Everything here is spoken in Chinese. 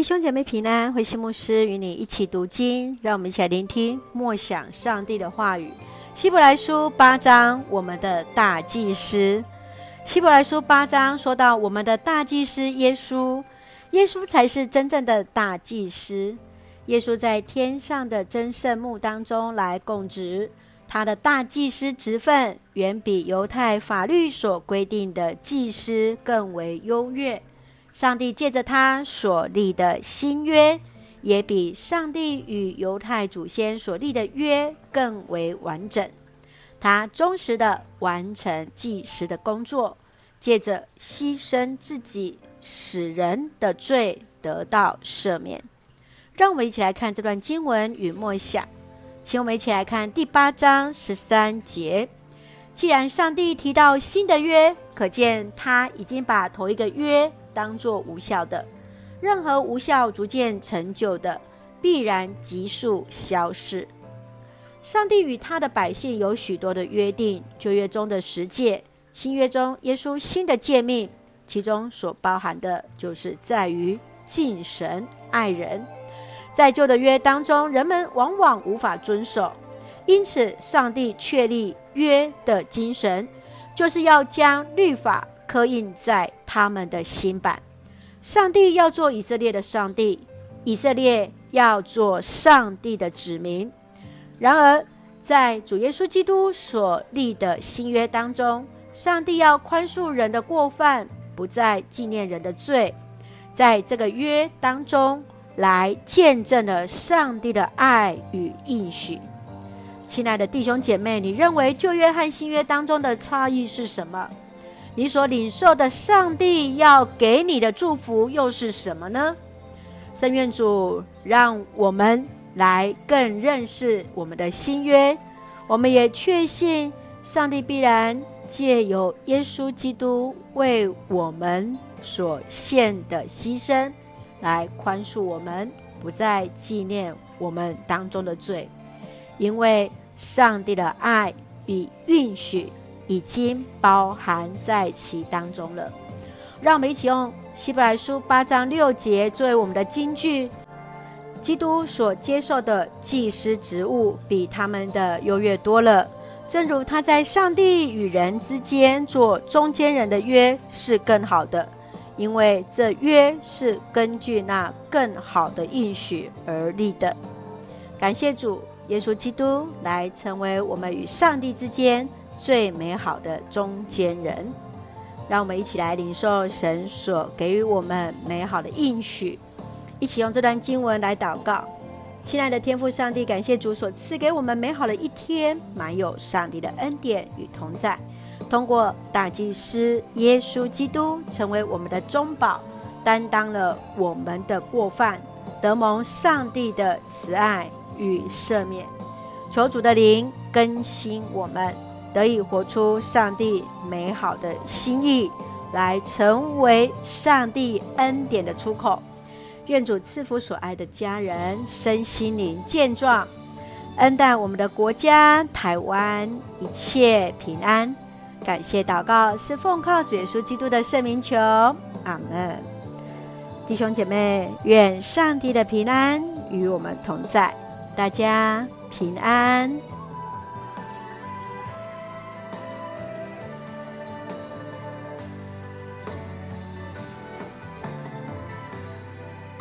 弟兄姐妹平安，慧馨牧师与你一起读经，让我们一起来聆听默想上帝的话语。希伯来书八章，我们的大祭司。希伯来书八章说到我们的大祭司耶稣，耶稣才是真正的大祭司。耶稣在天上的真圣墓当中来供职，他的大祭司职分远比犹太法律所规定的祭司更为优越。上帝借着他所立的新约，也比上帝与犹太祖先所立的约更为完整。他忠实地完成祭时的工作，借着牺牲自己，使人的罪得到赦免。让我们一起来看这段经文与默想，请我们一起来看第八章十三节。既然上帝提到新的约，可见他已经把头一个约。当作无效的，任何无效逐渐成就的，必然急速消逝。上帝与他的百姓有许多的约定，旧约中的十诫，新约中耶稣新的诫命，其中所包含的就是在于敬神爱人。在旧的约当中，人们往往无法遵守，因此上帝确立约的精神，就是要将律法。刻印在他们的心版。上帝要做以色列的上帝，以色列要做上帝的子民。然而，在主耶稣基督所立的新约当中，上帝要宽恕人的过犯，不再纪念人的罪。在这个约当中，来见证了上帝的爱与应许。亲爱的弟兄姐妹，你认为旧约和新约当中的差异是什么？你所领受的上帝要给你的祝福又是什么呢？圣愿主让我们来更认识我们的新约，我们也确信上帝必然借由耶稣基督为我们所献的牺牲，来宽恕我们，不再纪念我们当中的罪，因为上帝的爱与允许。已经包含在其当中了。让我们一起用希伯来书八章六节作为我们的金句：基督所接受的祭司职务比他们的优越多了。正如他在上帝与人之间做中间人的约是更好的，因为这约是根据那更好的应许而立的。感谢主，耶稣基督来成为我们与上帝之间。最美好的中间人，让我们一起来领受神所给予我们美好的应许，一起用这段经文来祷告。亲爱的天父上帝，感谢主所赐给我们美好的一天，满有上帝的恩典与同在。通过大祭司耶稣基督成为我们的中保，担当了我们的过犯，得蒙上帝的慈爱与赦免。求主的灵更新我们。得以活出上帝美好的心意，来成为上帝恩典的出口。愿主赐福所爱的家人身心灵健壮，恩待我们的国家台湾一切平安。感谢祷告是奉靠主耶稣基督的圣名求，阿门。弟兄姐妹，愿上帝的平安与我们同在，大家平安。